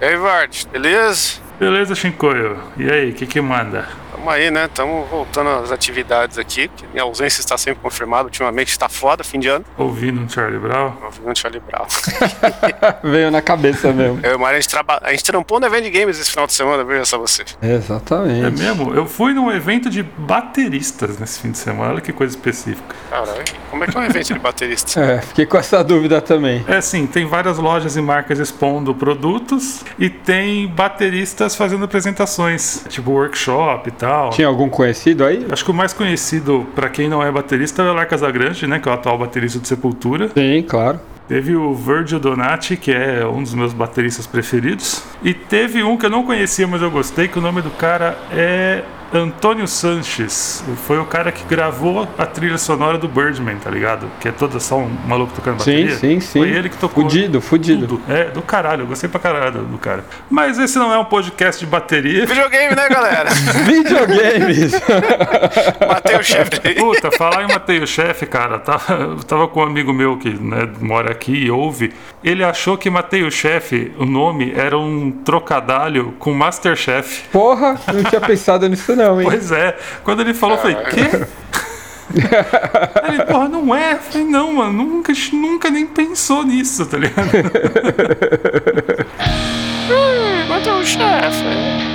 Ei, Vard, beleza? Beleza, Shinkoio. E aí, o que que manda? Tamo aí, né? Tamo voltando às atividades aqui. Minha ausência está sempre confirmada. Ultimamente está foda, fim de ano. Ouvindo um Charlie Brown? Ouvindo um Charlie Brown. Veio na cabeça mesmo. Eu e o Mário, a gente, traba... a gente trampou no evento de games esse final de semana, veja só você. Exatamente. É mesmo? Eu fui num evento de bateristas nesse fim de semana. Olha que coisa específica. Caralho, como é que é um evento de baterista? É, fiquei com essa dúvida também. É assim, tem várias lojas e marcas expondo produtos e tem bateristas fazendo apresentações, tipo workshop e tal. Tinha algum conhecido aí? Acho que o mais conhecido pra quem não é baterista é o Lar Casagrande, né, que é o atual baterista de Sepultura. Sim, claro. Teve o Virgil Donati, que é um dos meus bateristas preferidos. E teve um que eu não conhecia, mas eu gostei, que o nome do cara é Antônio Sanches. Foi o cara que gravou a trilha sonora do Birdman, tá ligado? Que é toda só um maluco tocando Sim, bateria. sim, sim. Foi ele que tocou. Fudido, fudido. Tudo. É, do caralho. Eu gostei pra caralho do, do cara. Mas esse não é um podcast de bateria. Videogame, né, galera? Videogames! Matei o chefe. Puta, falar em Matei o Chefe, cara, tava, eu tava com um amigo meu que né, mora aqui e ouve. Ele achou que Matei o Chefe, o nome, era um trocadalho com Masterchef. Porra, não tinha pensado nisso não, hein? Pois é. Quando ele falou, eu falei, quê? Ele, porra, não é? Eu falei, não, mano, nunca, nunca nem pensou nisso, tá ligado? Hum, matei o chefe.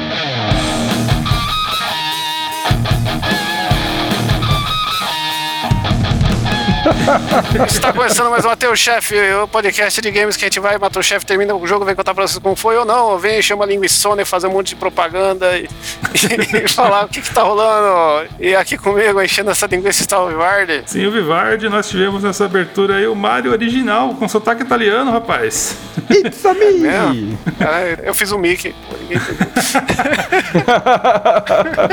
Está começando mais um o Chefe, o podcast de games que a gente vai, mata o chefe, termina o jogo, vem contar pra vocês como foi ou não, vem, chama a linguiçona e fazer um monte de propaganda e, e falar o que que tá rolando. E aqui comigo, enchendo essa linguiça, está o Vivardi. Sim, o Vivardi, nós tivemos nessa abertura aí o Mario original, com sotaque italiano, rapaz. It's a me! Cara, eu fiz o Mickey. Ninguém entendeu.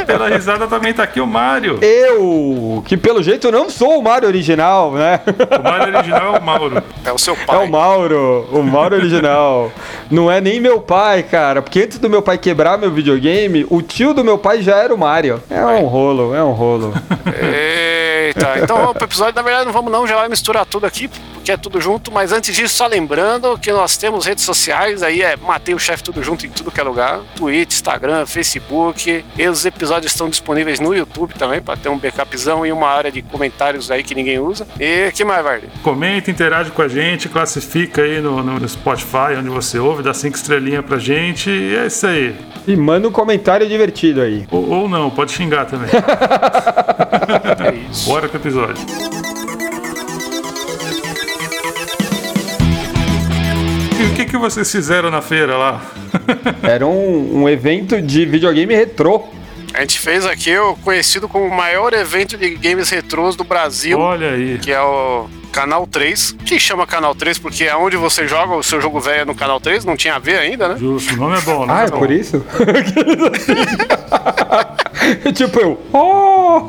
Pela risada também tá aqui o Mario. Eu, que pelo jeito não sou o Mario original, né? O Mario original é o Mauro. É o seu É pai. o Mauro, o Mauro original. Não é nem meu pai, cara, porque antes do meu pai quebrar meu videogame, o tio do meu pai já era o Mario. É um rolo, é um rolo. Eita, então vamos pro episódio. Na verdade, não vamos não, já vai misturar tudo aqui, porque é tudo junto. Mas antes disso, só lembrando que nós temos redes sociais, aí é Matei o Chefe Tudo Junto em tudo que é lugar. Twitch, Instagram, Facebook. E os episódios estão disponíveis no YouTube também, para ter um backupzão e uma área de comentários aí que ninguém usa. E que mais, Vardy? Comenta, interage com a gente, classifica aí no, no Spotify, onde você ouve, dá cinco estrelinhas pra gente. E é isso aí. E manda um comentário divertido aí. Ou, ou não, pode xingar também. É isso. Bora pro episódio. Que, que vocês fizeram na feira lá? Era um, um evento de videogame retrô. A gente fez aqui o conhecido como o maior evento de games retrôs do Brasil. Olha aí. que é o Canal 3, que chama Canal 3 porque é onde você joga o seu jogo velho é no Canal 3, não tinha a ver ainda, né? Justo, o nome é bom, né? Ah, é por isso? tipo eu. "Oh!"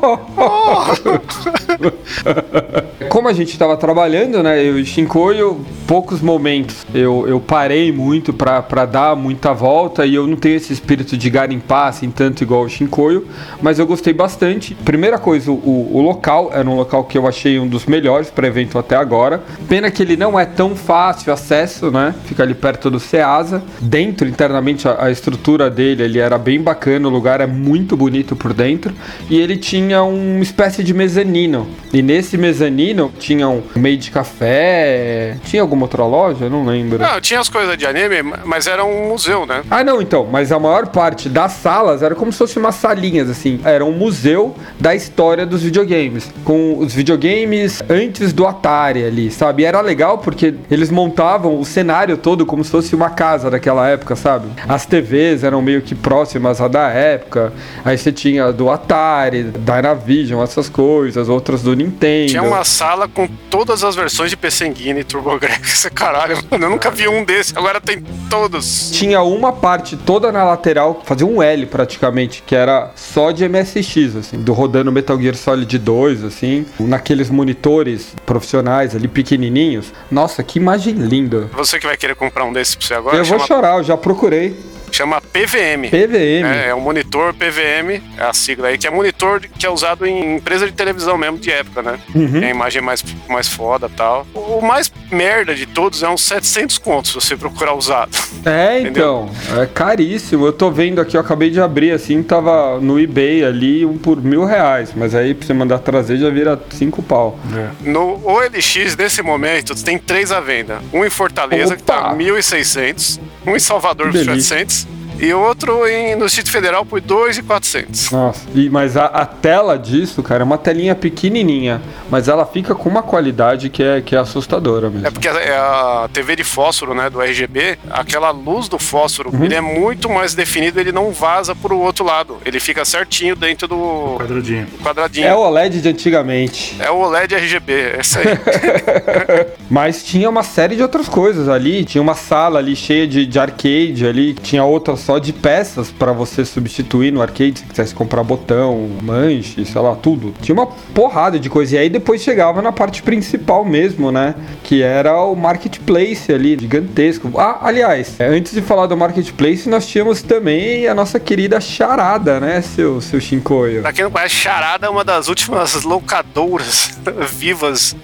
Como a gente tava trabalhando, né? Eu e Shinkoio, poucos momentos. Eu, eu parei muito pra, pra dar muita volta e eu não tenho esse espírito de garimpar assim tanto igual o Shinkoio, mas eu gostei bastante. Primeira coisa, o, o local era um local que eu achei um dos melhores para evento até agora. Pena que ele não é tão fácil acesso, né? Fica ali perto do Ceasa. Dentro, internamente, a, a estrutura dele ele era bem bacana, o lugar é muito bonito por dentro. E ele tinha uma espécie de mezanino. E nesse mezanino tinha um meio de café. Tinha alguma outra loja? Não lembro. Não, tinha as coisas de anime, mas era um museu, né? Ah, não, então, mas a maior parte das salas era como se fosse umas salinhas, assim. Era um museu da história dos videogames. Com os videogames antes do Atari ali, sabe? E era legal porque eles montavam o cenário todo como se fosse uma casa daquela época, sabe? As TVs eram meio que próximas à da época. Aí você tinha do Atari, Dynavision, essas coisas, outras do Nintendo. Tinha uma sala com todas as versões de PC Engine e TurboGrafx. Caralho, mano, eu nunca vi um desse. Agora tem todos. Tinha uma parte toda na lateral, fazia um L praticamente, que era só de MSX, assim, do rodando Metal Gear Solid 2, assim, naqueles monitores profissionais ali pequenininhos. Nossa, que imagem linda. Você que vai querer comprar um desses pra você agora, eu vou chama, chorar, eu já procurei. Chama PVM. PVM. É, é um monitor PVM, é a sigla aí, que é monitor que é usado em empresa de televisão mesmo de época, né? Uhum. Tem a imagem mais, mais foda e tal. O mais merda de todos é uns 700 contos se você procurar usado. É, então. É caríssimo. Eu tô vendo aqui, eu acabei de abrir assim, tava no eBay ali, um por mil reais. Mas aí pra você mandar trazer já vira cinco pau. É. No OLX, nesse momento, tem três à venda. Um em Fortaleza, que tá Opa! 1.600. Um em Salvador, Que por delícia. 700. E outro em, no Distrito Federal por 2.400. Nossa, e- mas a, a tela disso, cara, é uma telinha pequenininha, mas ela fica com uma qualidade que é, que é assustadora mesmo. É porque é a TV de fósforo, né, do RGB, aquela luz do fósforo, Uhum. ele é muito mais definido, ele não vaza pro outro lado. Ele fica certinho dentro do Quadradinho. quadradinho. É o OLED de antigamente. É o OLED RGB, é isso aí. Mas tinha uma série de outras coisas ali. Tinha uma sala ali cheia de, de arcade ali. Tinha outra só de peças pra você substituir no arcade. Se quisesse comprar botão, manche, sei lá, tudo. Tinha uma porrada de coisa. E aí depois chegava na parte principal mesmo, né? Que era o marketplace ali, gigantesco. Ah, aliás, é, antes de falar do marketplace, nós tínhamos também a nossa querida charada, né, seu, seu Shinkoio? pra quem não conhece, Charada é uma das últimas locadoras vivas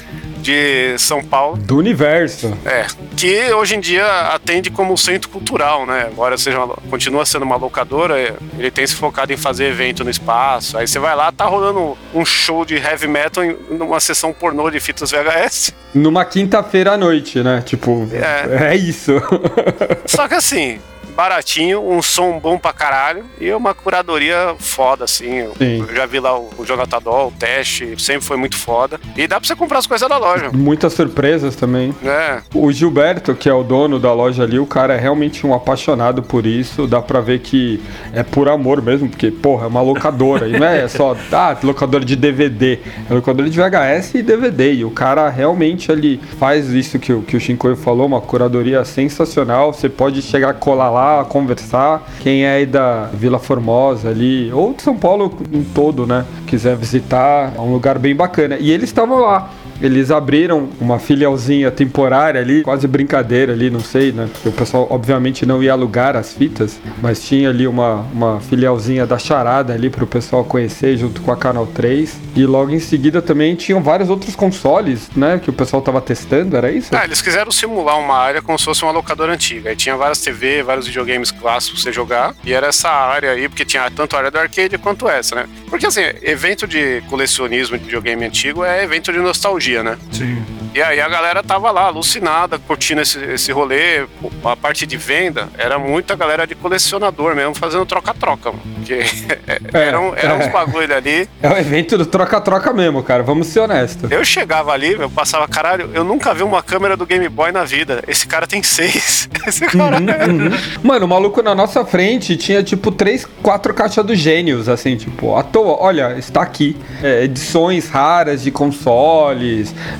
de São Paulo. Do universo. É, que hoje em dia atende como centro cultural, né? Agora seja uma- continua sendo uma locadora, é, ele tem se focado em fazer evento no espaço. Aí você vai lá, tá rolando um show de heavy metal em numa sessão pornô de fitas VHS. Numa quinta-feira à noite, né? Tipo, É. é isso. Só que assim, baratinho, um som bom pra caralho e uma curadoria foda, assim. Eu, Sim. eu já vi lá o, o Jonathan Doll, o teste, sempre foi muito foda. E dá pra você comprar as coisas da loja. Muitas surpresas também. né? O Gilberto, que é o dono da loja ali, o cara é realmente um apaixonado por isso. Dá pra ver que é por amor mesmo, porque, porra, é uma locadora. e não é só, ah, locadora de DVD. É locadora de VHS e DVD. E o cara realmente ali faz isso que, o- que o Shinkoio falou, uma curadoria sensacional. Você pode chegar a colar lá, conversar. Quem é aí da Vila Formosa ali, ou de São Paulo em todo, né? Quiser visitar, é um lugar bem bacana. E eles estavam lá. Eles abriram uma filialzinha temporária ali, quase brincadeira ali, não sei, né? Porque o pessoal, obviamente, não ia alugar as fitas, mas tinha ali uma, uma filialzinha da Charada ali pro pessoal conhecer junto com a Canal 3. E logo em seguida também tinham vários outros consoles, né? Que o pessoal tava testando, era isso? Ah, eles quiseram simular uma área como se fosse uma locadora antiga. Aí tinha várias TV, vários videogames clássicos pra você jogar. E era essa área aí, porque tinha tanto a área do arcade quanto essa, né? Porque assim, evento de colecionismo de videogame antigo é evento de nostalgia, né? Sim. E aí a galera tava lá, alucinada, curtindo esse, esse rolê. A parte de venda era muita galera de colecionador mesmo, fazendo troca-troca. Porque eram, eram uns é. bagulho ali. É o evento do troca-troca mesmo, cara. Vamos ser honestos. Eu chegava ali, eu passava, caralho, eu nunca vi uma câmera do Game Boy na vida. Esse cara tem seis. Esse cara é... Mano, o maluco na nossa frente tinha tipo três, quatro caixas do Gênios, assim, tipo, à toa. Olha, está aqui. É, edições raras de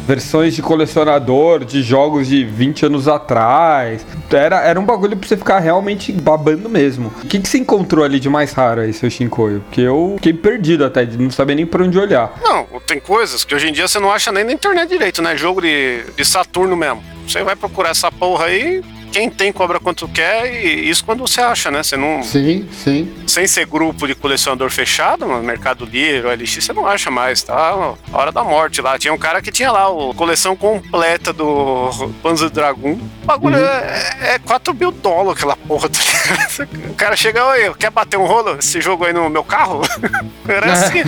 versões de colecionador de jogos de 20 anos atrás. Era, era um bagulho pra você ficar realmente babando mesmo. O que, que você encontrou ali de mais raro aí, seu Shinkoio? Porque eu fiquei perdido até, de não saber nem pra onde olhar. Não, tem coisas que hoje em dia você não acha nem na internet direito, né? Jogo de, de Saturno mesmo. Você vai procurar essa porra aí, quem tem cobra quanto quer, e isso quando você acha, né? Você não. Sim, sim. Sem ser grupo de colecionador fechado, no Mercado Livre, OLX, você não acha mais, tá? A hora da morte lá. Tinha um cara que tinha lá a coleção completa do Panzer Dragoon. O bagulho é, é 4 mil dólares aquela porra. tá? O cara chega, oi, quer bater um rolo? Esse jogo aí no meu carro? Era assim.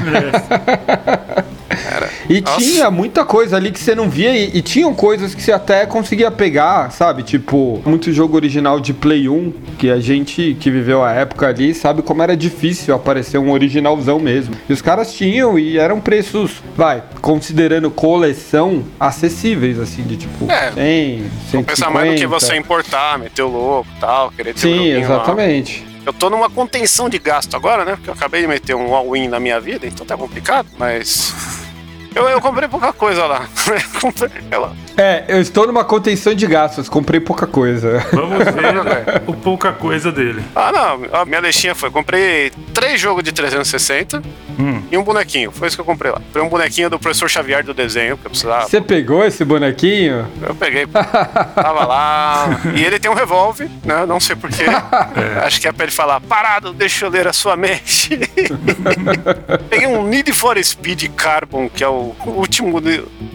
E Nossa. tinha muita coisa ali que você não via e, e tinham coisas que você até conseguia pegar, sabe? Tipo, muito jogo original de Play 1, que a gente que viveu a época ali sabe como era difícil aparecer um originalzão mesmo. E os caras tinham e eram preços, vai, considerando coleção, acessíveis, assim, de tipo É, 100, 150. Pensa mais do que você importar, meter o louco e tal, querer ter um Sim, lá. exatamente. Eu tô numa contenção de gasto agora, né? Porque eu acabei de meter um all-in na minha vida, então tá complicado, mas. Eu, eu comprei pouca coisa lá. Eu comprei- É, eu estou numa contenção de gastos, comprei pouca coisa. Vamos ver o pouca coisa dele. Ah, não. A minha listinha foi: comprei três jogos de 360 Hum. e um bonequinho. Foi isso que eu comprei lá. Foi um bonequinho do professor Xavier do desenho, que eu precisava. Você pegou esse bonequinho? Eu peguei. Tava lá. E ele tem um revólver, né? Não sei porquê. Acho que é pra ele falar: parado, deixa eu ler a sua mente. peguei um Need for Speed Carbon, que é o último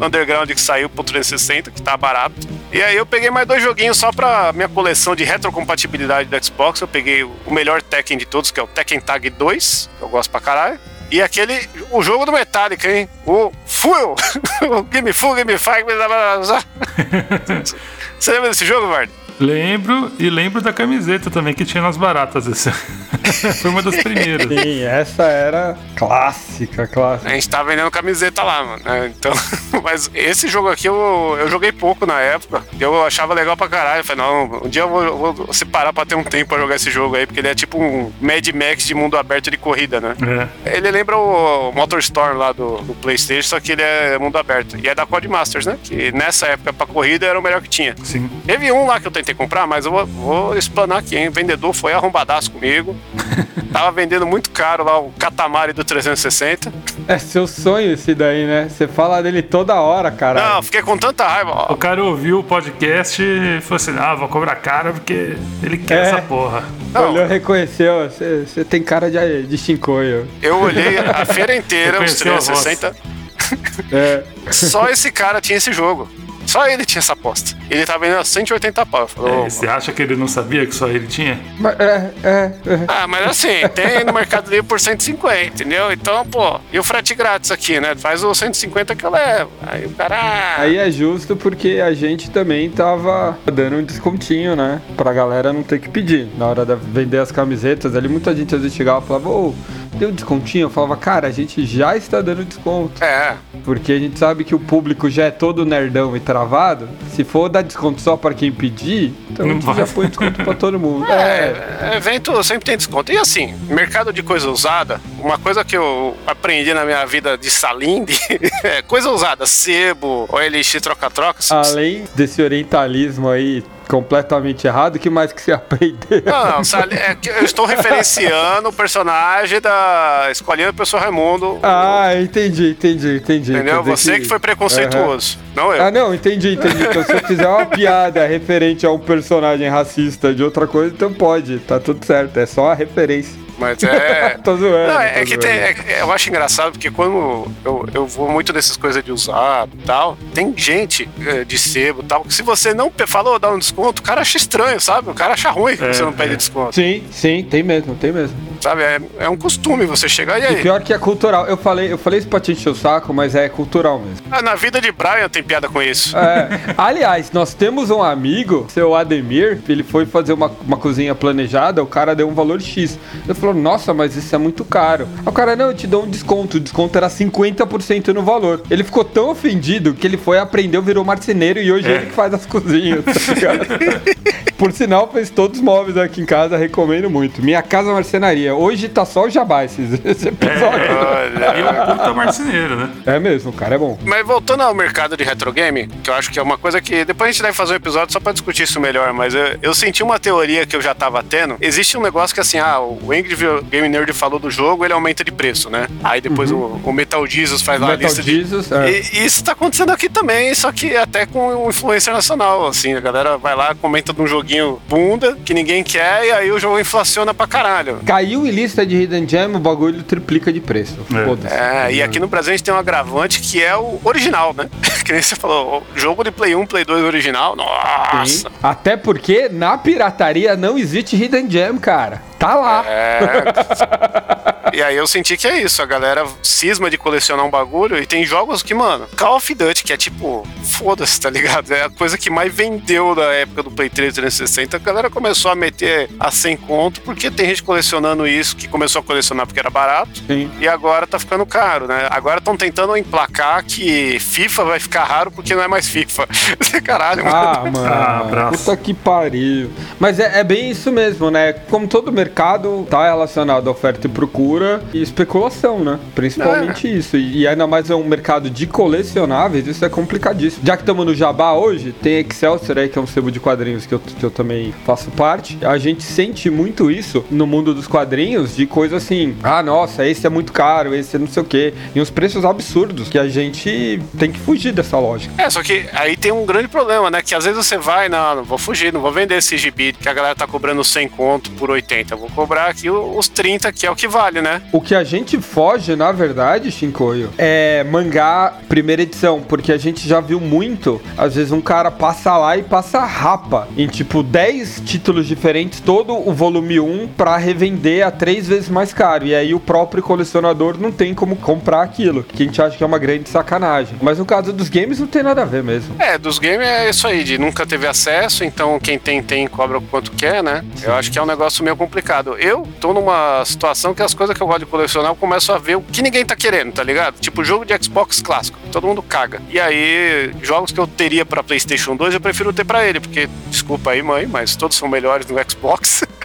underground que saiu pro 360, que tá barato. E aí eu peguei mais dois joguinhos só pra minha coleção de retrocompatibilidade do Xbox. Eu peguei o melhor Tekken de todos, que é o Tekken Tag 2, que eu gosto pra caralho. E aquele, o jogo do Metallica, hein? O Fuel! o Game Full, Game Five. Você lembra desse jogo, Vard? Lembro e lembro da camiseta também que tinha nas baratas. Esse. Foi uma das primeiras. Sim, essa era clássica, A clássica. gente tá vendendo camiseta lá, mano. né? Então, mas esse jogo aqui eu, eu joguei pouco na época. Eu achava legal pra caralho. Eu falei, não, um dia eu vou, eu vou separar pra ter um tempo pra jogar esse jogo aí, porque ele é tipo um Mad Max de mundo aberto de corrida, né? É. Ele lembra o Motorstorm lá do, do PlayStation, só que ele é mundo aberto. E é da Codemasters, né? Que nessa época pra corrida era o melhor que tinha. Sim. Teve um lá que eu tentei comprar, mas eu vou, vou explanar aqui, hein? O vendedor foi arrombadaço comigo. Tava vendendo muito caro lá o Katamari do 360. É seu sonho esse daí, né? Você fala dele toda hora, cara. Não, fiquei com tanta raiva. ó. O cara ouviu o podcast e falou assim: ah, vou cobrar cara porque ele quer É. essa porra. Não, Olhou, reconheceu. Você tem cara de, de chincoio. eu olhei a feira inteira, os Reconheceu a voz. 360. É. Só esse cara tinha esse jogo. Só ele tinha essa aposta. Ele tava vendendo a 180 pau. É, "Ô, você acha que ele não sabia que só ele tinha? Mas, é, é, é. Ah, mas assim, tem no Mercado Livre por 150, entendeu? Então, pô, e o frete grátis aqui, né? Faz o 150 que eu levo. Aí o cara. ah, Aí é justo porque a gente também tava dando um descontinho, né? Pra galera não ter que pedir. Na hora de vender as camisetas ali, muita gente às vezes chegava e falava, ô, deu um descontinho? Eu falava, cara, a gente já está dando desconto. É, Porque a gente sabe que o público já é todo nerdão e travado. Se for dar desconto só pra quem pedir, então a Não gente vai. já põe desconto pra todo mundo. É. é, evento sempre tem desconto. E assim, mercado de coisa usada, uma coisa que eu aprendi na minha vida de salinde é coisa usada, sebo, OLX troca-troca. Além desse orientalismo aí completamente errado, o que mais que você aprendeu? Não, não, é que eu estou referenciando o personagem da Escolinha do Professor Raimundo. Ah, entendi, entendi, entendi. entendeu? Você que foi preconceituoso, não eu. Ah, não, entendi, entendi. Então, se eu fizer uma piada referente a um personagem racista de outra coisa, então pode, tá tudo certo. É só a referência. Mas é. Tô zoando. Não, é, tô é que tem, é- eu acho engraçado porque quando eu, eu vou muito dessas coisas de usado e tal, tem gente é, de sebo e tal, que se você não falou, dá um desconto, o cara acha estranho, sabe? O cara acha ruim que É, você não pede é. desconto, Sim, sim, tem mesmo, tem mesmo. sabe? É, é um costume você chegar e E aí. pior que é cultural. Eu falei, eu falei isso pra te encher o saco, mas é cultural mesmo. Ah, na vida de Brian tem piada com isso. É. Aliás, nós temos um amigo, seu Ademir, ele foi fazer uma, uma cozinha planejada, o cara deu um valor X. Ele falou, nossa, mas isso é muito caro. Aí o cara, não, eu te dou um desconto. O desconto era 50% no valor. Ele ficou tão ofendido que ele foi, aprendeu, virou marceneiro e hoje É. ele que faz as cozinhas, tá? Por sinal, fez todos os móveis aqui em casa, recomendo muito. Minha casa marcenaria. Hoje tá só o jabá esse, esse episódio. Olha. E um puta marceneiro, né? É mesmo, o cara é bom. Mas voltando ao mercado de retro game, que eu acho que é uma coisa que depois a gente deve fazer um episódio só pra discutir isso melhor, mas eu, eu senti uma teoria que eu já tava tendo. Existe um negócio que assim, ah, o Angry Game Nerd falou do jogo, ele aumenta de preço, né? Aí depois o, o Metal Jesus faz lá a Uhum. Metal lista de Jesus, é. E isso tá acontecendo aqui também, só que até com influência nacional, assim, a galera vai lá, comenta de um joguinho bunda que ninguém quer e aí o jogo inflaciona pra caralho. Caiu em lista de Hidden Gem, o bagulho triplica de preço. É. É, e aqui no Brasil a gente tem um agravante que é o original, né? que nem você falou, o jogo de Play 1, Play 2 original, nossa! Sim. Até porque na pirataria não existe Hidden Gem, cara. Tá lá. É. e aí eu senti que é isso, a galera cisma de colecionar um bagulho e tem jogos que, mano, Call of Duty, que é tipo, foda-se, tá ligado? É a coisa que mais vendeu da época do Play 3 360, a galera começou a meter a 100 conto, porque tem gente colecionando isso, que começou a colecionar porque era barato, Sim. e agora tá ficando caro, né? Agora estão tentando emplacar que FIFA vai ficar raro porque não é mais FIFA. Caralho, mano. Ah, mano. Ah, abraço. puta que pariu. Mas é, é bem isso mesmo, né? Como todo mercado tá relacionado à oferta e procura, pura especulação, né? Principalmente é. isso. E ainda mais é um mercado de colecionáveis, isso é complicadíssimo. Já que estamos no Jabá hoje, tem Excelsior aí, que é um sebo de quadrinhos que eu, que eu também faço parte. A gente sente muito isso no mundo dos quadrinhos, de coisa assim, ah, nossa, esse é muito caro, esse é não sei o quê. E uns preços absurdos que a gente tem que fugir dessa lógica. É, só que aí tem um grande problema, né? Que às vezes você vai, não, não vou fugir, não vou vender esse gibi que a galera tá cobrando 100 conto por 80. Vou cobrar aqui os 30, que é o que vale, né? O que a gente foge, na verdade, Shinkoio, é mangá primeira edição, porque a gente já viu muito, às vezes um cara passa lá e passa rapa em tipo 10 títulos diferentes, todo o volume 1 para revender a três vezes mais caro. E aí o próprio colecionador não tem como comprar aquilo, que a gente acha que é uma grande sacanagem. Mas no caso dos games não tem nada a ver mesmo. É, dos games é isso aí, de nunca teve acesso, então quem tem, tem, cobra o quanto quer, né? Eu acho que é um negócio meio complicado. Eu tô numa situação que as coisas que eu gosto de colecionar eu começo a ver o que ninguém tá querendo, tá ligado? Tipo jogo de Xbox clássico, todo mundo caga. E aí, jogos que eu teria pra PlayStation 2, eu prefiro ter pra ele, porque, desculpa aí, mãe, mas todos são melhores no Xbox.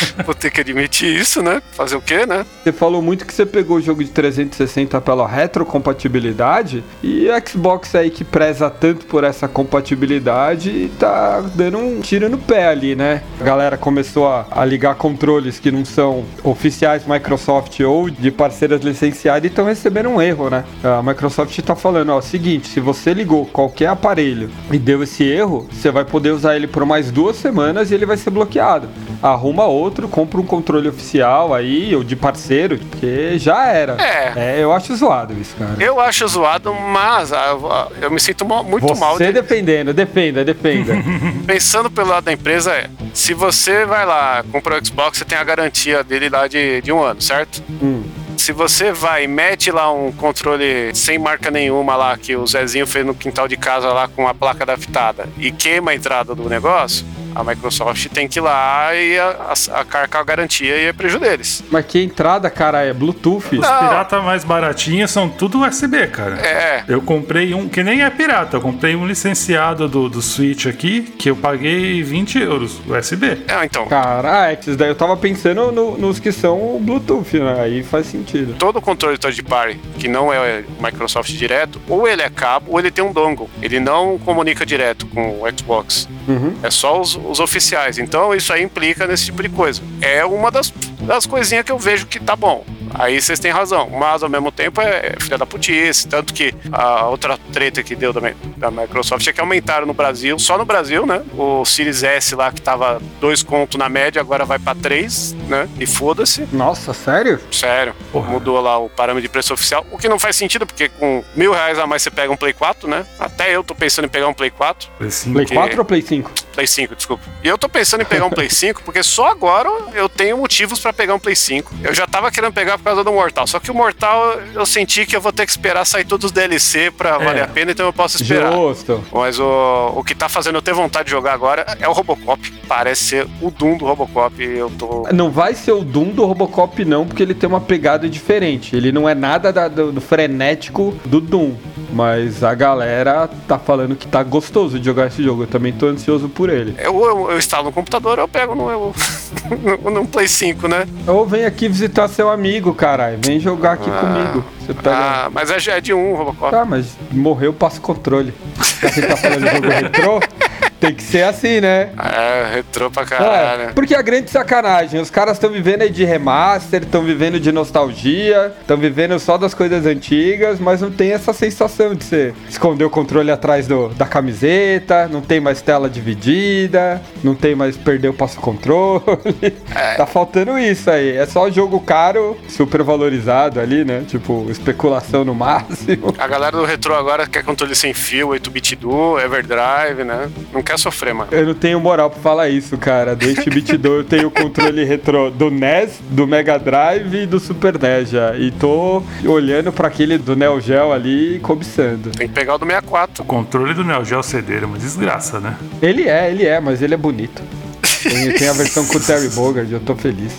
Vou ter que admitir isso, né? Fazer o quê, né? Você falou muito que você pegou o jogo de 360 pela retrocompatibilidade e o Xbox aí que preza tanto por essa compatibilidade tá dando um tiro no pé ali, né? A galera começou a, a ligar controles que não são oficiais Microsoft ou de parceiras licenciadas e estão recebendo um erro, né? A Microsoft tá falando, ó, seguinte, se você ligou qualquer aparelho e deu esse erro, você vai poder usar ele por mais duas semanas e ele vai ser bloqueado. Arruma outro outro, compra um controle oficial aí, ou de parceiro, porque já era. É. é eu acho zoado isso, cara. Eu acho zoado, mas ah, ah, eu me sinto muito você mal. Você de... defendendo, defenda, defenda. Pensando pelo lado da empresa, é. Se você vai lá, compra o Xbox, você tem a garantia dele lá de, de um ano, certo? Hum. Se você vai e mete lá um controle sem marca nenhuma lá, que o Zezinho fez no quintal de casa lá com a placa adaptada e queima a entrada do negócio, a Microsoft tem que ir lá e a, a, a garantia e é prejuízo deles. Mas que entrada, cara, é Bluetooth? Os piratas mais baratinhos são tudo USB, cara. É. Eu comprei um, que nem é pirata, eu comprei um licenciado do, do Switch aqui, que eu paguei 20 euros, USB. É, então. Cara, esses daí eu tava pensando no, nos que são Bluetooth, né? Aí faz sentido. Todo controle third party que não é Microsoft direto, ou ele é cabo, ou ele tem um dongle. Ele não comunica direto com o Xbox. Uhum. É só os, os oficiais. Então isso aí implica nesse tipo de coisa. É uma das, das coisinhas que eu vejo que tá bom. Aí vocês têm razão, mas ao mesmo tempo é, filha da putice. Tanto que a outra treta que deu também da Microsoft é que aumentaram no Brasil, só no Brasil, né? O Series S lá que tava dois contos na média, agora vai para três, né? E foda-se. Nossa, sério? Sério. Porra. Mudou lá o parâmetro de preço oficial, o que não faz sentido, porque com mil reais a mais você pega um Play 4, né? Até eu tô pensando em pegar um Play 4. Play 5. Play 4 ou Play 5? Play 5, desculpa. E eu tô pensando em pegar um Play 5, porque só agora eu tenho motivos para pegar um Play 5. Eu já tava querendo pegar causa do Mortal, só que o Mortal eu senti que eu vou ter que esperar sair todos os DLC pra é. valer a pena, então eu posso esperar. Justo. Mas o, o que tá fazendo eu ter vontade de jogar agora é o Robocop. Parece ser o Doom do Robocop eu tô... Não vai ser o Doom do Robocop não, porque ele tem uma pegada diferente. Ele não é nada da, do, do frenético do Doom. Mas a galera tá falando que tá gostoso de jogar esse jogo. Eu também tô ansioso por ele. Eu, eu, eu instalo no computador, eu pego no, eu, no, Play 5, né? Ou vem aqui visitar seu amigo, caralho. Vem jogar aqui ah, comigo. Você pega... Ah, mas é, é de um, Robocop. Tá, mas morreu, passa controle. Já que tá falando de jogo retrô. Tem que ser assim, né? É, retrô pra caralho. É, porque a grande sacanagem, os caras estão vivendo aí de remaster, estão vivendo de nostalgia, estão vivendo só das coisas antigas, mas não tem essa sensação de você esconder o controle atrás do, da camiseta, não tem mais tela dividida, não tem mais perder o passo-controle. É. Tá faltando isso aí. É só jogo caro, super valorizado ali, né? Tipo, especulação no máximo. A galera do retrô agora quer controle sem fio, 8-bit duo, Everdrive, né? Não quer sofrer, mano. Eu não tenho moral pra falar isso, cara. Do 8-bit eu tenho o controle retrô do NES, do Mega Drive e do Super NES já. E tô olhando pra aquele do Neo Geo ali e cobiçando. Tem que pegar o do 64. O controle do Neo Geo CD é uma desgraça, né? Ele é, ele é, mas ele é bonito. Tem, tem a versão com o Terry Bogard, eu tô feliz.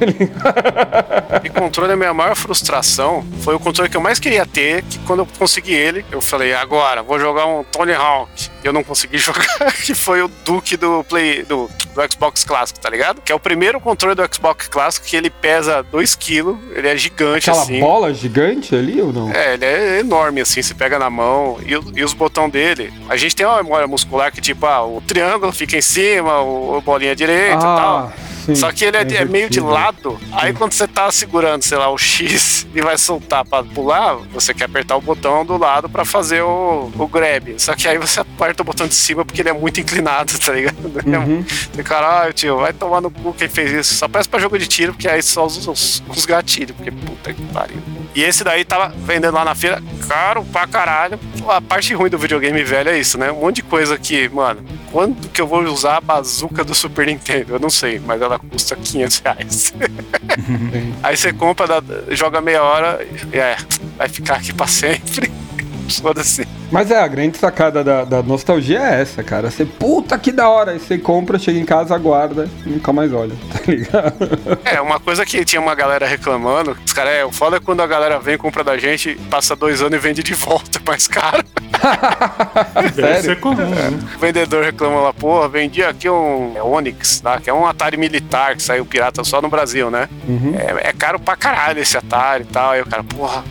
e controle, a minha maior frustração foi o controle que eu mais queria ter, que quando eu consegui ele, eu falei, agora, vou jogar um Tony Hawk. Eu não consegui jogar, que foi o Duke do Play do, do Xbox clássico, tá ligado? Que é o primeiro controle do Xbox clássico que ele pesa 2 kg, ele é gigante Aquela assim. bola gigante ali ou não? É, ele é enorme assim, se pega na mão. E, e os botões dele, a gente tem uma memória muscular que tipo, ah, o triângulo fica em cima, o, o bolinha direita e tal. Sim, Só que ele é, é meio de lado. Aí quando você tá segurando, sei lá, o X e vai soltar pra pular, você quer apertar o botão do lado pra fazer o, o grab. Só que aí você aperta o botão de cima porque ele é muito inclinado, tá ligado? Uhum. Você, caralho, tio, vai tomar no cu quem fez isso. Só peça pra jogo de tiro, porque aí só usa os, os gatilhos, porque puta que pariu. E esse daí tava vendendo lá na feira, caro pra caralho. A parte ruim do videogame velho é isso, né? Um monte de coisa que, mano, quando que eu vou usar a bazuca do Super Nintendo? Eu não sei, mas ela custa 500 reais. Aí você compra, joga meia hora e é, vai ficar aqui pra sempre. Foda-se. Mas é, a grande sacada da, da nostalgia é essa, cara. Você, puta que da hora. Aí você compra, chega em casa, guarda e nunca mais olha, tá ligado? É, uma coisa que tinha uma galera reclamando, os caras, é, o foda é quando a galera vem, compra da gente, passa dois anos e vende de volta mais caro. Sério? ser comum, né? O vendedor reclama lá, porra, vendi aqui um é, Onix, tá? que é um Atari militar que saiu pirata só no Brasil, né? Uhum. É, é caro pra caralho esse Atari e tal. Aí o cara, porra,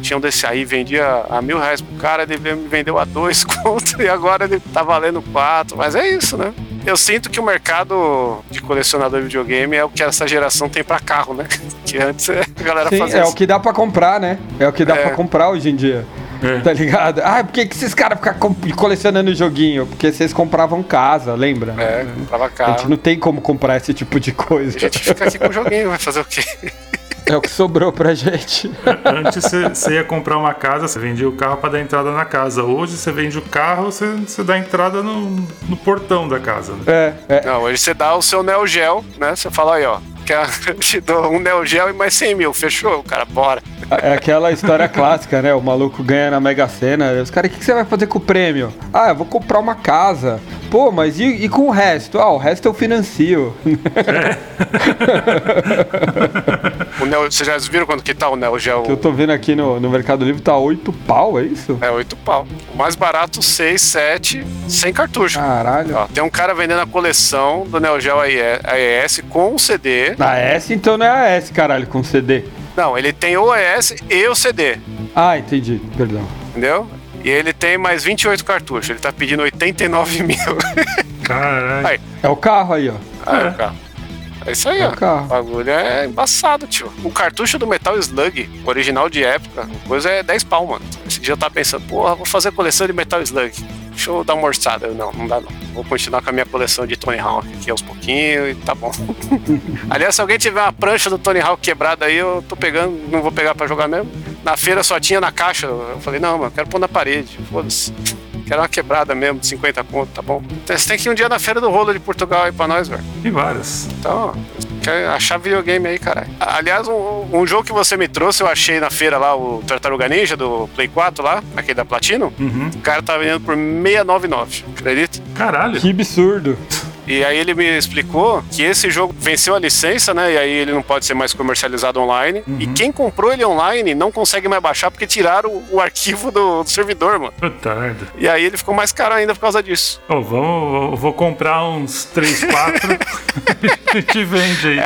tinha um desse aí, vendia a mil reais pro cara, ele me vendeu a dois conto e agora ele tá valendo quatro. Mas é isso, né? Eu sinto que o mercado de colecionador de videogame é o que essa geração tem pra carro, né? Que antes a galera Sim, fazia é isso. o que dá pra comprar, né? É o que dá É. pra comprar hoje em dia. É. Tá ligado? Ah, por que, que esses caras ficam colecionando joguinho? Porque vocês compravam casa, lembra? É, comprava A carro. gente não tem como comprar esse tipo de coisa. A gente fica aqui com o joguinho, vai fazer o quê? É o que sobrou pra gente. Antes você- ia comprar uma casa, você vendia o carro para dar entrada na casa. Hoje você vende o carro, você, dá entrada no, no portão da casa. né? É, é. Não, hoje você dá o seu Neo Geo, né? Você fala aí, ó. Que eu te dou um Neo Geo e mais 100 mil. Fechou? O cara, bora. É aquela história clássica, né? O maluco ganha na Mega Sena. Os caras, o que, que você vai fazer com o prêmio? Ah, eu vou comprar uma casa. Pô, mas e, e com o resto? Ah, o resto eu financio. O Neo, vocês já viram quanto que tá o Neo Geo? Que eu tô vendo aqui no, no Mercado Livre, tá 8 pau, é isso? É 8 pau. O mais barato, 6, 7, sem cartucho. Caralho. Ó, tem um cara vendendo a coleção do Neo Geo AE AES com o CD. A S então não é a S, caralho, com CD. Não, ele tem o AES e o CD, Ah, entendi, perdão. entendeu? E ele tem mais 28 cartuchos. Ele tá pedindo 89 mil. Caralho. Aí. É o carro aí, ó. Aí, o carro. É isso aí, É ó. o carro. O bagulho é embaçado, tio. O cartucho do Metal Slug, original de época, coisa é 10 pau, mano. Esse dia eu tava pensando, porra, vou fazer coleção de Metal Slug. Deixa eu dar uma orçada. Eu, não, não dá não. Vou continuar com a minha coleção de Tony Hawk aqui aos pouquinhos e tá bom. Aliás, se alguém tiver uma prancha do Tony Hawk quebrada aí, eu tô pegando, não vou pegar pra jogar mesmo. Na feira só tinha na caixa. Eu falei, não, mano, quero pôr na parede. Foda-se. Quero uma quebrada mesmo, de 50 conto, tá bom? Você tem que ir um dia na feira do rolo de Portugal aí pra nós, velho. Tem várias. Então, quer achar videogame aí, caralho. Aliás, um, um jogo que você me trouxe, eu achei na feira lá, o Tartaruga Ninja do Play 4 lá, aquele da Platino. Uhum. O cara tava vendendo por 699, acredita? Caralho. Que absurdo. E aí ele me explicou que esse jogo venceu a licença, né? E aí ele não pode ser mais comercializado online. E quem comprou ele online não consegue mais baixar porque tiraram o, arquivo do, do servidor, mano. Puta merda. E aí ele ficou mais caro ainda por causa disso. Ô, vamos, eu vou comprar uns 3, 4 e te vende aí.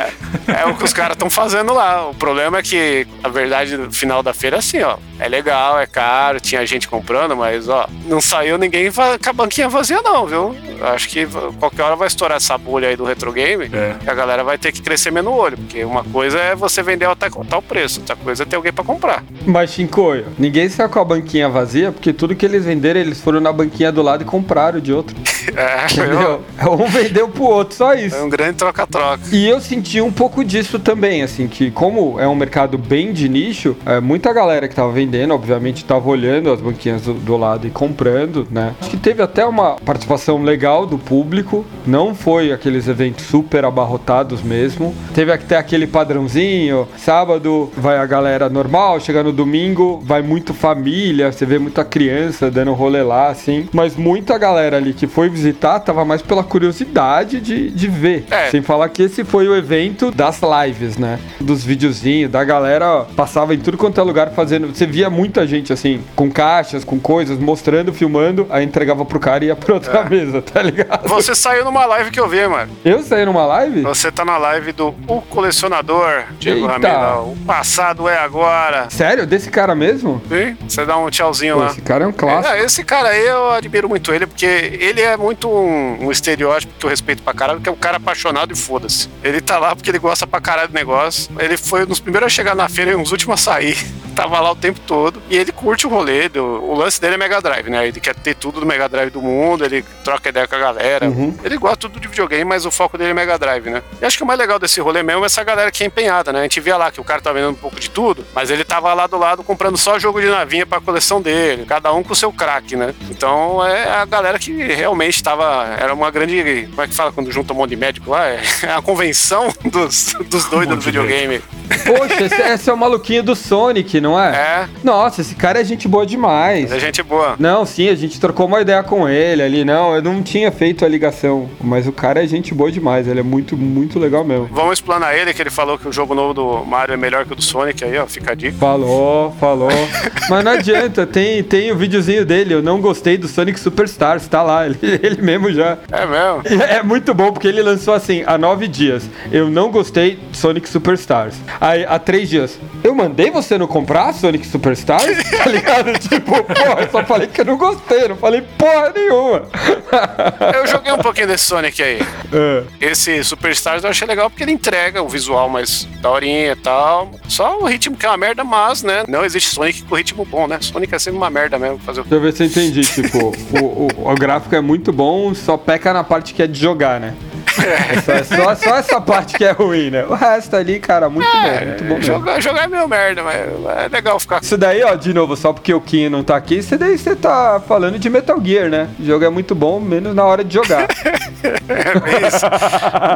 É o que os caras estão fazendo lá. O problema é que a verdade no final da feira é assim, ó. É legal, é caro, tinha gente comprando, mas ó, não saiu ninguém com a banquinha vazia, não, viu? Acho que qualquer hora vai estourar essa bolha aí do retro game É. a galera vai ter que crescer menos o olho. Porque uma coisa é você vender até tal preço, outra coisa é ter alguém pra comprar. Mas, Shinkoio, ninguém saiu com a banquinha vazia, porque tudo que eles venderam, eles foram na banquinha do lado e compraram de outro. É, Entendeu? Um vendeu pro outro, só isso. é um grande troca-troca. E eu senti um pouco disso também, assim, que como é um mercado bem de nicho, é, muita galera que tava vendendo, obviamente, tava olhando as banquinhas do, do lado e comprando, né? Acho que teve até uma participação legal do público, não foi aqueles eventos super abarrotados mesmo. Teve até aquele padrãozinho, sábado vai a galera normal, chega no domingo, vai muito família, você vê muita criança dando rolê lá, assim. Mas muita galera ali que foi visitar tava mais pela curiosidade de, de ver. É. Sem falar falar que esse foi o evento das lives, né? Dos videozinhos, da galera passava em tudo quanto é lugar fazendo. Você via muita gente assim, com caixas, com coisas, mostrando, filmando, aí entregava pro cara e ia pra outra é. mesa, tá ligado? Você saiu numa live que eu vi, mano. Eu saí numa live? Você tá na live do O Colecionador, Diego Ramiro. O passado é agora. Sério? Desse cara mesmo? Sim. Você dá um tchauzinho Pô, lá. Esse cara é um clássico. É, esse cara aí eu admiro muito ele, porque ele é muito um, um estereótipo que eu respeito pra caralho, que é um cara apaixonado e foda-se. Ele tá lá porque ele gosta pra caralho do negócio. Ele foi um dos primeiros a chegar na feira e uns últimos a sair. Tava lá o tempo todo. E ele curte o rolê. Do, o lance dele é Mega Drive, né? Ele quer ter tudo do Mega Drive do mundo, ele troca ideia com a galera. Uhum. Ele gosta tudo de videogame, mas o foco dele é Mega Drive, né? E acho que o mais legal desse rolê mesmo é essa galera que é empenhada, né? A gente via lá que o cara tá vendendo um pouco de tudo, mas ele tava lá do lado comprando só jogo de navinha pra coleção dele, cada um com o seu crack, né? Então é a galera que realmente tava. Era uma grande. Como é que fala quando junta um monte de médico lá? É a convenção dos, dos doidos um do videogame. Poxa, esse, esse, é o maluquinho do Sonic, não é? É. Nossa, esse cara é gente boa demais. É gente boa. Não, sim, a gente trocou uma ideia com ele ali. Não, eu não tinha feito a ligação. Mas o cara é gente boa demais. Ele é muito, muito legal mesmo. Vamos explanar ele, que ele falou que o jogo novo do Mario é melhor que o do Sonic aí, ó. Fica a dica. Falou, falou. mas não adianta, tem, tem o videozinho dele. Eu não gostei do Sonic Superstars, tá lá. Ele, ele mesmo já. É mesmo? É, é muito bom, porque ele lançou assim, há nove dias. Eu não gostei Sonic Superstars. Aí, há três dias. Eu mandei você não comprar Sonic Superstars? tá ligado? Tipo, porra, eu só falei que eu não gostei, não falei porra nenhuma. eu joguei um pouquinho desse Sonic aí. É. Esse Superstars eu achei legal porque ele entrega o visual mais daorinha e tal. Só o ritmo que é uma merda, mas, né? Não existe Sonic com ritmo bom, né? Sonic é sempre uma merda mesmo. Fazer. Deixa eu ver se eu entendi. Tipo, o, o, o gráfico é muito bom, só peca na parte que é de jogar, né? É só, só, essa parte que é ruim, né? O resto ali, cara, muito é, bom, muito bom. Jogar, jogar é meio merda, mas é legal ficar. Isso daí, ó, de novo, só porque o Kim não tá aqui, isso daí você tá falando de Metal Gear, né? O jogo é muito bom, menos na hora de jogar. é isso.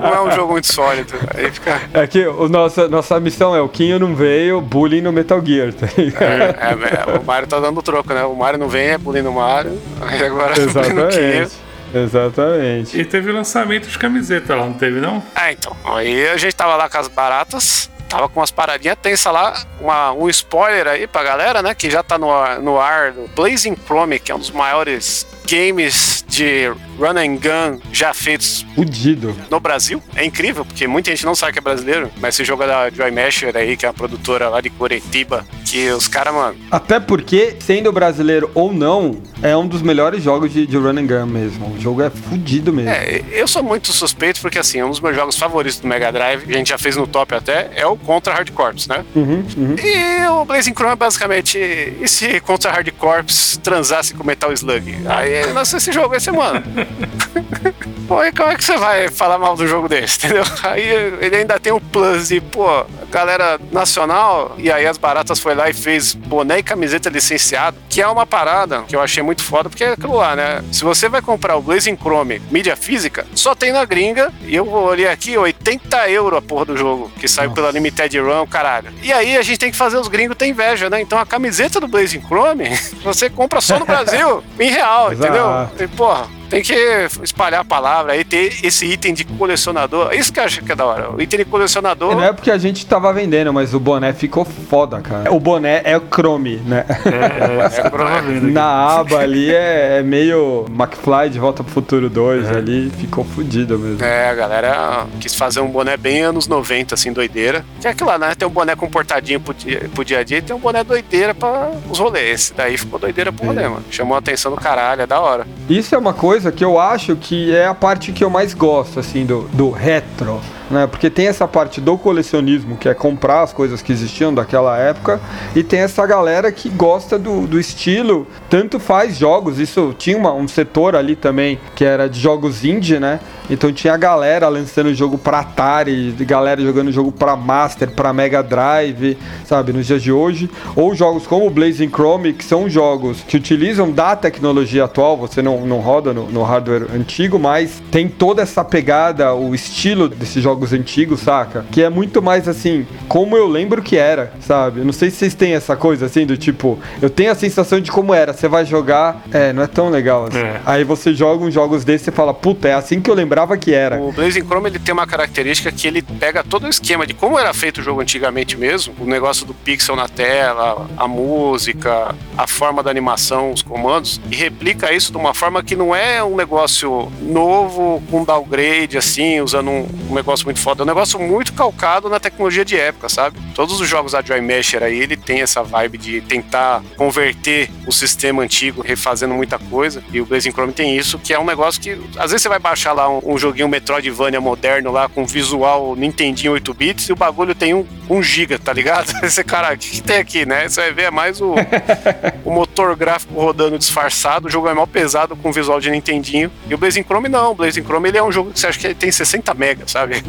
Não é um jogo muito sólido. Aí fica... É que o nossa, nossa missão é o Kim não veio, bullying no Metal Gear, tá ligado? É, é, o Mario tá dando troco, né? O Mario não vem, é bullying no Mario. Aí agora Exatamente. Exatamente. E teve lançamento de camiseta lá, não teve não? Ah, então. Aí a gente tava lá com as baratas, tava com umas paradinhas tensas lá, uma, um spoiler aí pra galera, né, que já tá no, no ar do Blazing Chrome, que é um dos maiores games de run and gun já feitos Fudido. no Brasil. É incrível, porque muita gente não sabe que é brasileiro, mas esse jogo é da Joy Masher aí, que é uma produtora lá de Curitiba, que os caras, mano... Até porque, sendo brasileiro ou não, é um dos melhores jogos de, de run and gun mesmo. O jogo é fudido mesmo. É, eu sou muito suspeito, porque assim, um dos meus jogos favoritos do Mega Drive, a gente já fez no top até, é o Contra Hard Corps, né? Uhum, uhum. E o Blazing Chrome é basicamente, e se Contra Hard Corps transasse com Metal Slug? Aí lança esse jogo esse mano. Pô, e como é que você vai falar mal do jogo desse, entendeu? Aí ele ainda tem o plus de, pô, galera nacional, e aí as baratas foi lá e fez boné e camiseta licenciado, que é uma parada que eu achei muito foda, porque é aquilo lá, né? Se você vai comprar o Blazing Chrome mídia física, só tem na gringa, e eu olhei aqui, 80 euros a porra do jogo, que saiu Nossa. pela Limited Run, caralho. E aí a gente tem que fazer os gringos ter inveja, né? Então a camiseta do Blazing Chrome, você compra só no Brasil, em real, entendeu? E, porra, tem que espalhar a palavra aí, ter esse item de colecionador. Isso que eu acho que é da hora. O item de colecionador. Não é porque a gente tava vendendo, mas o boné ficou foda, cara. O boné é o Chrome, né? É, é, é Na aba ali é, é, meio McFly de Volta pro Futuro 2 é. ali, ficou fodido mesmo. É, a galera quis fazer um boné bem anos 90, assim, doideira. Que é aquilo lá, né? Tem um boné comportadinho pro dia, pro dia a dia e tem um boné doideira pra os rolês. Esse daí ficou doideira pro rolê, mano. Chamou a atenção do caralho, é da hora. Isso é uma coisa coisa que eu acho que é a parte que eu mais gosto, assim, do, do retro né? Porque tem essa parte do colecionismo, que é comprar as coisas que existiam daquela época, e tem essa galera que gosta do, do estilo, tanto faz jogos, isso tinha uma, um setor ali também que era de jogos indie, né? Então tinha a galera lançando jogo para Atari, galera jogando jogo para Master, para Mega Drive, sabe, nos dias de hoje, ou jogos como Blazing Chrome, que são jogos que utilizam da tecnologia atual, você não, não roda no, no hardware antigo, mas tem toda essa pegada, o estilo desses jogos antigos, saca? Que é muito mais assim, como eu lembro que era, sabe? Eu não sei se vocês têm essa coisa assim, do tipo, eu tenho a sensação de como era. Você vai jogar, é, não é tão legal assim. É. Aí você joga uns jogos desses e fala, puta, é assim que eu lembrava lembrava que era. O Blazing Chrome ele tem uma característica que ele pega todo o esquema de como era feito o jogo antigamente mesmo, o negócio do pixel na tela, a música, a forma da animação, os comandos, e replica isso de uma forma que não é um negócio novo, com downgrade, assim, usando um, um negócio muito foda. É um negócio muito calcado na tecnologia de época, sabe? Todos os jogos da Joy Mesher aí, ele tem essa vibe de tentar converter o sistema antigo, refazendo muita coisa. E o Blazing Chrome tem isso, que é um negócio que às vezes você vai baixar lá um, um joguinho Metroidvania moderno lá com visual Nintendinho 8 bits e o bagulho tem um, um giga, tá ligado? Esse cara, o que, que, tem aqui, né? Você vai ver é mais o, o motor gráfico rodando disfarçado, o jogo é mal pesado com visual de Nintendinho. E o Blazing Chrome não, o Blazing Chrome ele é um jogo que você acha que ele tem 60 megas, sabe?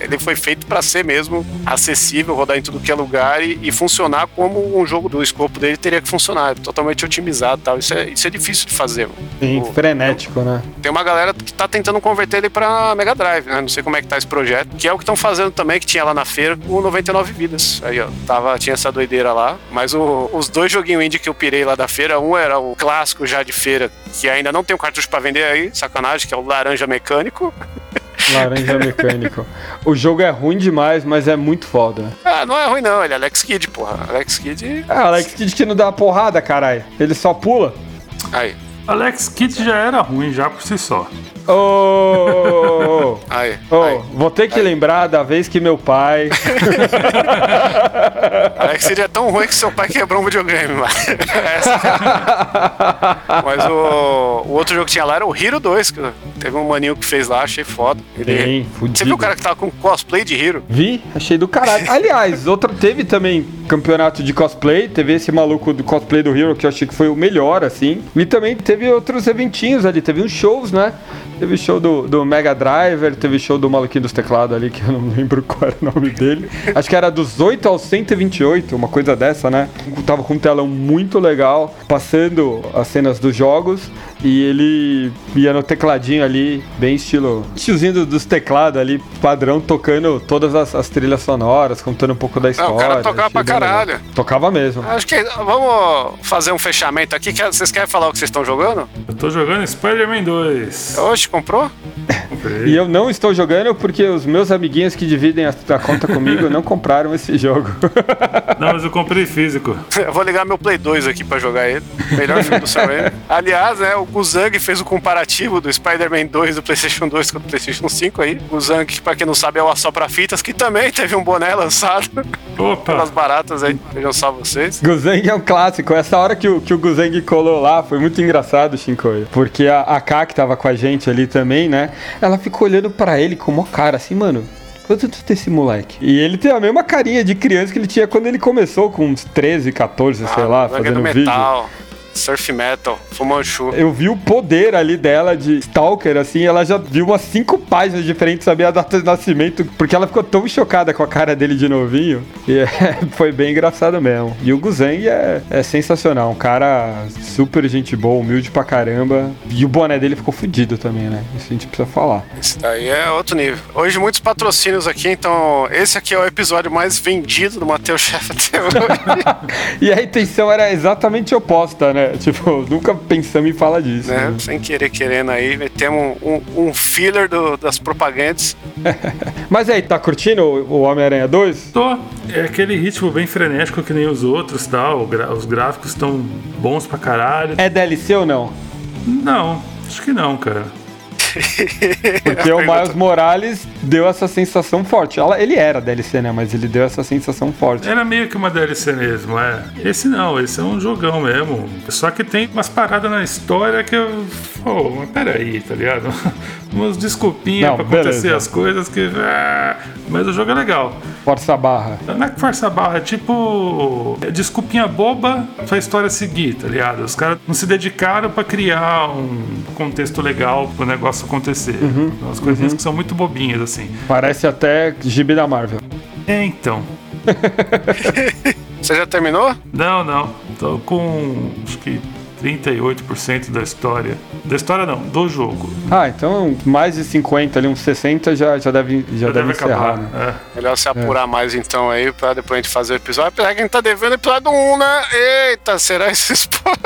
Ele foi feito para ser mesmo acessível, rodar em tudo que é lugar e, e, funcionar como um jogo do escopo dele teria que funcionar, totalmente otimizado tal. Isso é, isso é difícil de fazer. Sim, o, frenético, né? Tem uma galera que tá tentando converter ele pra Mega Drive, né? Não sei como é que tá esse projeto, que é o que estão fazendo também, que tinha lá na feira, o 99 vidas. Aí, ó, tava, tinha essa doideira lá. Mas o, os dois joguinhos indie que eu pirei lá da feira, um era o clássico já de feira, que ainda não tem o cartucho para vender aí, sacanagem, que é o Laranja Mecânico. Laranja Mecânico. O jogo é ruim demais, mas é muito foda. Ah, não é ruim não, ele é Alex Kidd, porra. Alex Kidd. É, Alex Kidd que não dá porrada, caralho. Ele só pula. Aí. Alex Kidd já era ruim já por si só. Ô, oh, oh, aí, oh, aí, vou ter que aí. lembrar da vez que meu pai. Alex seria tão ruim que seu pai quebrou um videogame, mano. Mas o, o outro jogo que tinha lá era o Hero 2, que teve um maninho que fez lá, achei foda. Ele, Bem, Você viu o cara que tava com cosplay de Hero? Vi, achei do caralho. Aliás, outra teve também campeonato de cosplay, teve esse maluco do cosplay do Hero que eu achei que foi o melhor, assim. E também teve outros eventinhos ali, teve uns shows, né? Teve show do, do Mega Driver, teve show do maluquinho dos teclados ali, que eu não lembro qual era o nome dele. Acho que era dos 8 aos 128, uma coisa dessa, né? Tava com um telão muito legal, passando as cenas dos jogos. E ele ia no tecladinho ali, bem estilo. Estilozinho dos teclados ali, padrão, tocando todas as, as, trilhas sonoras, contando um pouco da história. Não, o cara tocava pra caralho. Legal. Tocava mesmo. Acho que vamos fazer um fechamento aqui. Vocês querem falar o que vocês estão jogando? Eu tô jogando Spider-Man 2. Oxe, comprou? E eu não estou jogando porque os meus amiguinhos que dividem a, a conta comigo não compraram esse jogo. Não, mas eu comprei físico. Eu vou ligar meu Play 2 aqui pra jogar ele. Melhor filme do céu ele. Aliás, né, o Guzang fez o comparativo do Spider-Man 2 do PlayStation 2 com o PlayStation 5 aí. O Guzang, que pra quem não sabe, é o Assopra Fitas, que também teve um boné lançado. Opa! Pelas baratas aí. Vejam só vocês. Guzang é um clássico. Essa hora que o, que o Guzang colou lá foi muito engraçado, Shinkoio. Porque a, a K, que tava com a gente ali também, né? Ela ficou olhando para ele com uma cara assim, mano. Quanto tu tem esse moleque? E ele tem a mesma carinha de criança que ele tinha quando ele começou, com uns 13, 14, ah, sei lá, fazendo vídeo. Metal surf metal, Fumanchu. Eu vi o poder ali dela de Stalker, assim, ela já viu umas cinco páginas diferentes, sabia a data de nascimento, porque ela ficou tão chocada com a cara dele de novinho. E é, foi bem engraçado mesmo. E o Guzeng é, é sensacional, um cara super gente boa, humilde pra caramba. E o boné dele ficou fudido também, né? Isso a gente precisa falar. Isso daí é outro nível. Hoje muitos patrocínios aqui, então esse aqui é o episódio mais vendido do Matheus Chef até hoje. e a intenção era exatamente oposta, né? Tipo, nunca pensamos em falar disso. Né? Né? Sem querer, querendo aí, metemos um, um, filler do, das propagandas. Mas aí, tá curtindo o Homem-Aranha 2? Tô. É aquele ritmo bem frenético que nem os outros, tá? Os gráficos estão bons pra caralho. É DLC ou não? Não, acho que não, cara. Porque o Miles Morales deu essa sensação forte. Ele era DLC, né? Mas ele deu essa sensação forte. Era meio que uma DLC mesmo, é. Esse não, esse é um jogão mesmo. Só que tem umas paradas na história que eu. Pô, mas peraí, tá ligado? Umas desculpinhas pra beleza. acontecer as coisas que. Ah, mas o jogo é legal. Força barra. Não é que força barra, é tipo. É desculpinha boba pra história seguir, tá ligado? Os caras não se dedicaram pra criar um contexto legal pro negócio acontecer. Uhum. Umas coisinhas uhum. que são muito bobinhas, assim. Parece até gibi da Marvel. É, então. Você já terminou? Não, não. Tô com. Acho que 38% da história. Da história não, do jogo. Ah, então mais de 50 ali, uns 60 já, já deve, já, já deve, deve encerrar, né? É. Melhor se apurar é. mais então aí, pra depois a gente fazer o episódio. Apesar que a gente tá devendo o episódio 1, né? Eita, será esse spoiler?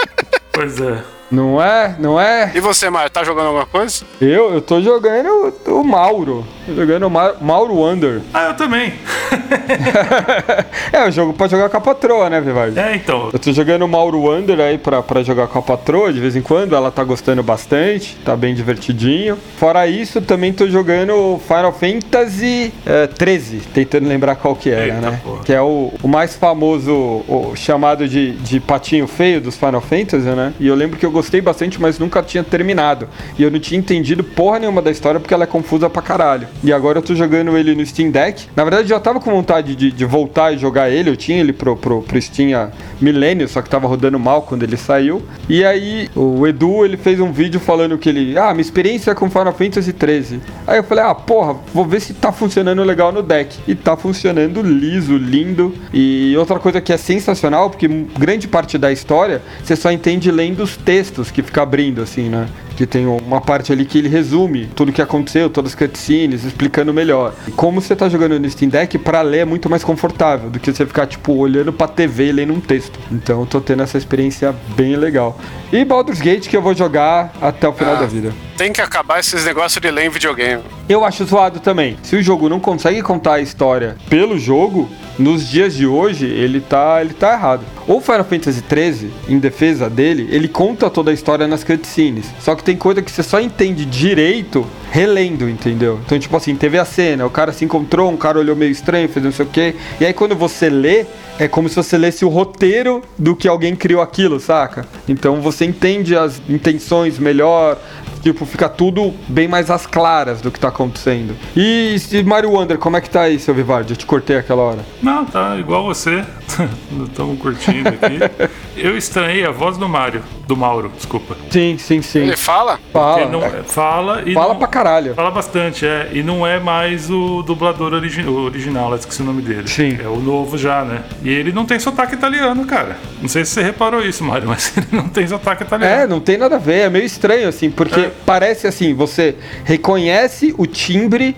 Pois é. Não é? Não é? E você, Mário, tá jogando alguma coisa? Eu, eu tô jogando o Mauro. Tô jogando Ma Mauro Wonder. Ah, eu também. é, o jogo pra jogar com a patroa, né, Vivardi? É, então. Eu tô jogando Mauro Wonder aí pra, pra jogar com a patroa de vez em quando. Ela tá gostando bastante, tá bem divertidinho. Fora isso, também tô jogando Final Fantasy é, 13, tentando lembrar qual que era, Eita, né? porra. Que é o, o mais famoso, o, chamado de, de patinho feio dos Final Fantasy, né? E eu lembro que eu gostei bastante, mas nunca tinha terminado. E eu não tinha entendido porra nenhuma da história porque ela é confusa pra caralho. E agora eu tô jogando ele no Steam Deck. Na verdade, já tava com vontade de, de voltar e jogar ele. Eu tinha ele pro, pro, pro Steam há milênio, só que tava rodando mal quando ele saiu. E aí, o Edu, ele fez um vídeo falando que ele... Ah, minha experiência com Final Fantasy 13. Aí eu falei, ah, porra, vou ver se tá funcionando legal no deck. E tá funcionando liso, lindo. E outra coisa que é sensacional, porque grande parte da história você só entende lendo os textos que fica abrindo, assim, né? Que tem uma parte ali que ele resume tudo o que aconteceu, todas as cutscenes, explicando melhor. E como você tá jogando no Steam Deck, pra ler é muito mais confortável do que você ficar, tipo, olhando pra TV e lendo um texto. Então eu tô tendo essa experiência bem legal. E Baldur's Gate que eu vou jogar até o final Ah. da vida. Tem que acabar esses negócios de ler em videogame. Eu acho zoado também. Se o jogo não consegue contar a história pelo jogo, nos dias de hoje, ele tá, ele tá errado. O Final Fantasy XIII, em defesa dele, ele conta toda a história nas cutscenes. Só que tem coisa que você só entende direito relendo, entendeu? Então, tipo assim, teve a cena, o cara se encontrou, um cara olhou meio estranho, fez não sei o quê. E aí quando você lê, é como se você lesse o roteiro do que alguém criou aquilo, saca? Então você entende as intenções melhor, Tipo, fica tudo bem mais às claras do que tá acontecendo. E, e Mario Wonder, como é que tá aí, seu Vivardi? Eu te cortei aquela hora. Não, tá igual você. Estamos curtindo aqui. Eu estranhei a voz do Mário. Do Mauro, desculpa. Sim, sim, sim. Ele fala? Fala. Não, é, fala e Fala não, pra caralho. Fala bastante, é. E não é mais o dublador origi original, esqueci o nome dele. Sim. É o novo já, né? E ele não tem sotaque italiano, cara. Não sei se você reparou isso, Mário, mas ele não tem sotaque É, italiano. não tem nada a ver, é meio estranho, assim, porque É. parece assim, você reconhece o timbre,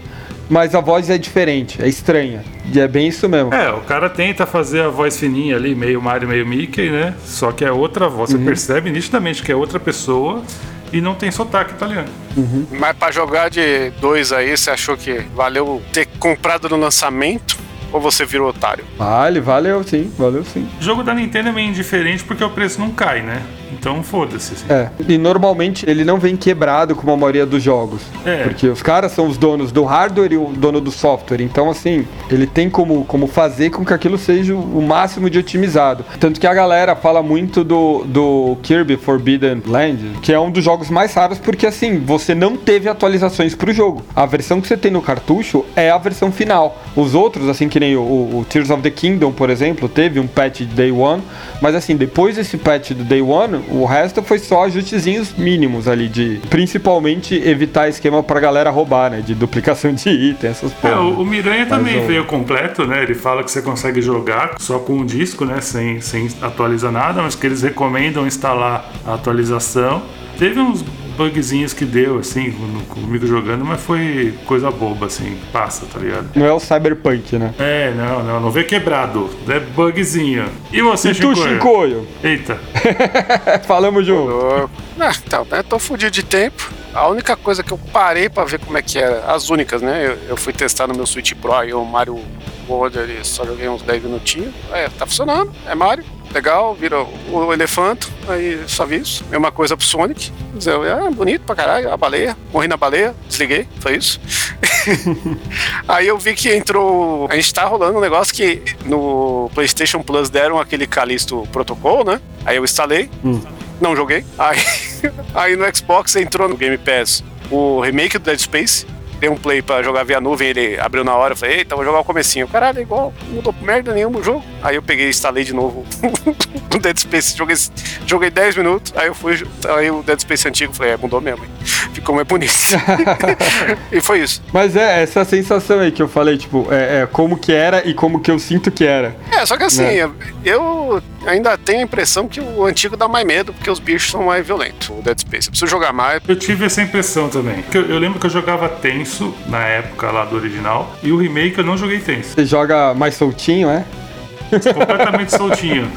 mas a voz é diferente, é estranha. E é bem isso mesmo. É, o cara tenta fazer a voz fininha ali, meio Mario, meio Mickey, né? Só que é outra voz. Uhum. Você percebe nitidamente que é outra pessoa e não tem sotaque italiano. Mas pra jogar de dois aí, você achou que valeu ter comprado no lançamento? Ou você virou otário? Vale, valeu sim, valeu sim. O jogo da Nintendo é meio indiferente porque o preço não cai, né? Então foda-se. assim. É, e normalmente ele não vem quebrado como a maioria dos jogos. É. Porque os caras são os donos do hardware e o dono do software. Então, assim, ele tem como, como fazer com que aquilo seja o máximo de otimizado. Tanto que a galera fala muito do, do Kirby Forbidden Land, que é um dos jogos mais raros, porque assim, você não teve atualizações pro jogo. A versão que você tem no cartucho é a versão final. Os outros, assim, que nem o, o Tears of the Kingdom, por exemplo, teve um patch de Day One. Mas assim, depois desse patch do Day One, o resto foi só ajustezinhos mínimos ali, de principalmente evitar esquema pra galera roubar, né? De duplicação de item, essas É, porra. o, o Miranha também veio completo, né? Ele fala que você consegue jogar só com um disco, né? Sem, sem atualizar nada, mas que eles recomendam instalar a atualização. Teve uns bugzinhos que deu, assim, comigo jogando, mas foi coisa boba, assim, passa, tá ligado? Não é o Cyberpunk, né? É, não, não, não veio quebrado, é bugzinho. E você, E tu, Chicoio? Shinkoio? Eita, Falamos junto. Ah, então, né? Tô fudido de tempo. A única coisa que eu parei pra ver como é que era, as únicas, né? Eu, eu fui testar no meu Switch Pro aí o Mario World só joguei uns 10 minutinhos. É, tá funcionando, é Mario, legal, vira o, o elefante, aí só vi isso. Mesma coisa pro Sonic. Dizer, é bonito pra caralho, a baleia, morri na baleia, desliguei, foi isso. aí eu vi que entrou. A gente tá rolando um negócio que no PlayStation Plus deram aquele Callisto Protocol, né? Aí eu instalei, não joguei. Aí, aí no Xbox entrou no Game Pass o remake do Dead Space. Dei um play pra jogar via nuvem, ele abriu na hora. Eu falei, eita, vou jogar o comecinho. Caralho, é igual, não mudou merda nenhuma o jogo. Aí eu peguei e instalei de novo o Dead Space. Joguei, joguei 10 minutos, aí eu fui. Aí o Dead Space antigo, falei, é, mudou mesmo. hein? Ficou mais bonito. e foi isso. Mas é essa sensação aí que eu falei, tipo, é, é como que era e como que eu sinto que era. É, só que assim, Né? eu ainda tenho a impressão que o antigo dá mais medo, porque os bichos são mais violentos. O Dead Space. Eu preciso jogar mais. eu tive essa impressão também. Eu, eu lembro que eu jogava tenso na época lá do original, e o remake eu não joguei tenso. Você joga mais soltinho, é? Completamente soltinho.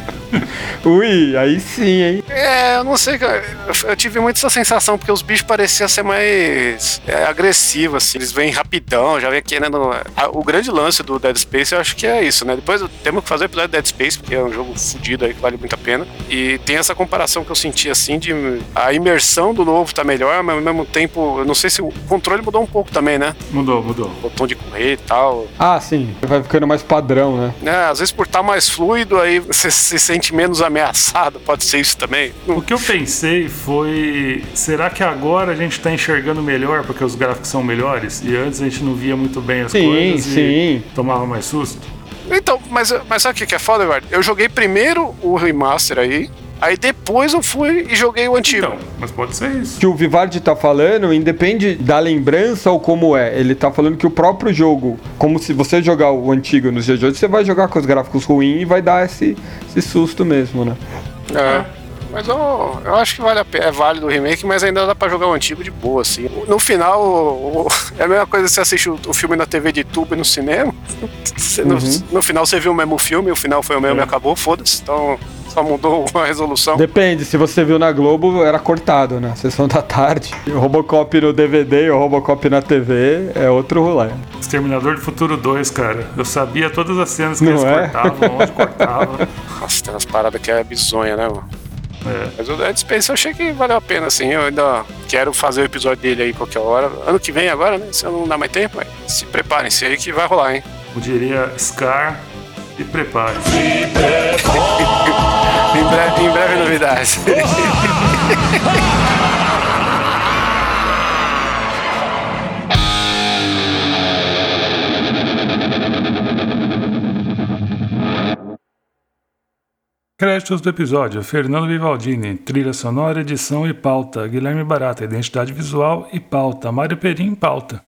Ui, aí sim, hein? É, eu não sei, cara. Eu, tive muito essa sensação, porque os bichos pareciam ser mais é, agressivos, assim. Eles vêm rapidão, já vem querendo. a- o grande lance do Dead Space, eu acho que é isso, né? Depois temos que fazer o episódio Dead Space, porque é um jogo fodido aí que vale muito a pena. E tem essa comparação que eu senti, assim, de a imersão do novo tá melhor, mas ao mesmo tempo, eu não sei se o controle mudou um pouco também, né? Mudou, mudou. Botão de correr e tal. Ah, sim. Vai ficando mais padrão, né? né? Às vezes por estar mais fluido, aí você se sente menos ameaçado, pode ser isso também. O que eu pensei foi: será que agora a gente tá enxergando melhor porque os gráficos são melhores? E antes a gente não via muito bem as Sim, coisas sim. e tomava mais susto? Então, mas, mas sabe o que que é foda, Eduardo? Eu joguei primeiro o remaster aí, aí depois eu fui e joguei o antigo. Então, mas pode ser isso. que o Vivaldi tá falando, independe da lembrança ou como é. Ele tá falando que o próprio jogo, como se você jogar o antigo nos dias de hoje, você vai jogar com os gráficos ruins e vai dar esse, esse susto mesmo, né? É. Mas eu, eu acho que vale a pena, é válido o remake, mas ainda dá pra jogar o antigo de boa, assim. No final, o- o- é a mesma coisa que você assiste o, o filme na TV de tubo e no cinema. Você- no, no final você viu o mesmo filme, o final foi o mesmo É. e acabou, foda-se. Então só mudou a resolução. Depende, se você viu na Globo, era cortado, né? Sessão da tarde. O Robocop no DVD e o Robocop na TV é outro rolê. Exterminador do Futuro 2, cara. Eu sabia todas as cenas que Não eles é? cortavam, onde cortavam. Nossa, tem umas paradas que é bizonha, né, mano? É. Mas o Dead Space eu achei que valeu a pena, assim. Eu ainda quero fazer o episódio dele aí qualquer hora. Ano que vem agora, né? Se eu não dá mais tempo, mas se preparem-se aí que vai rolar, hein? Eu diria Scar e prepare. Em breve, em breve novidades. Créditos do episódio: Fernando Vivaldini, trilha sonora, edição e pauta. Guilherme Barata, identidade visual e pauta. Mário Perim, pauta.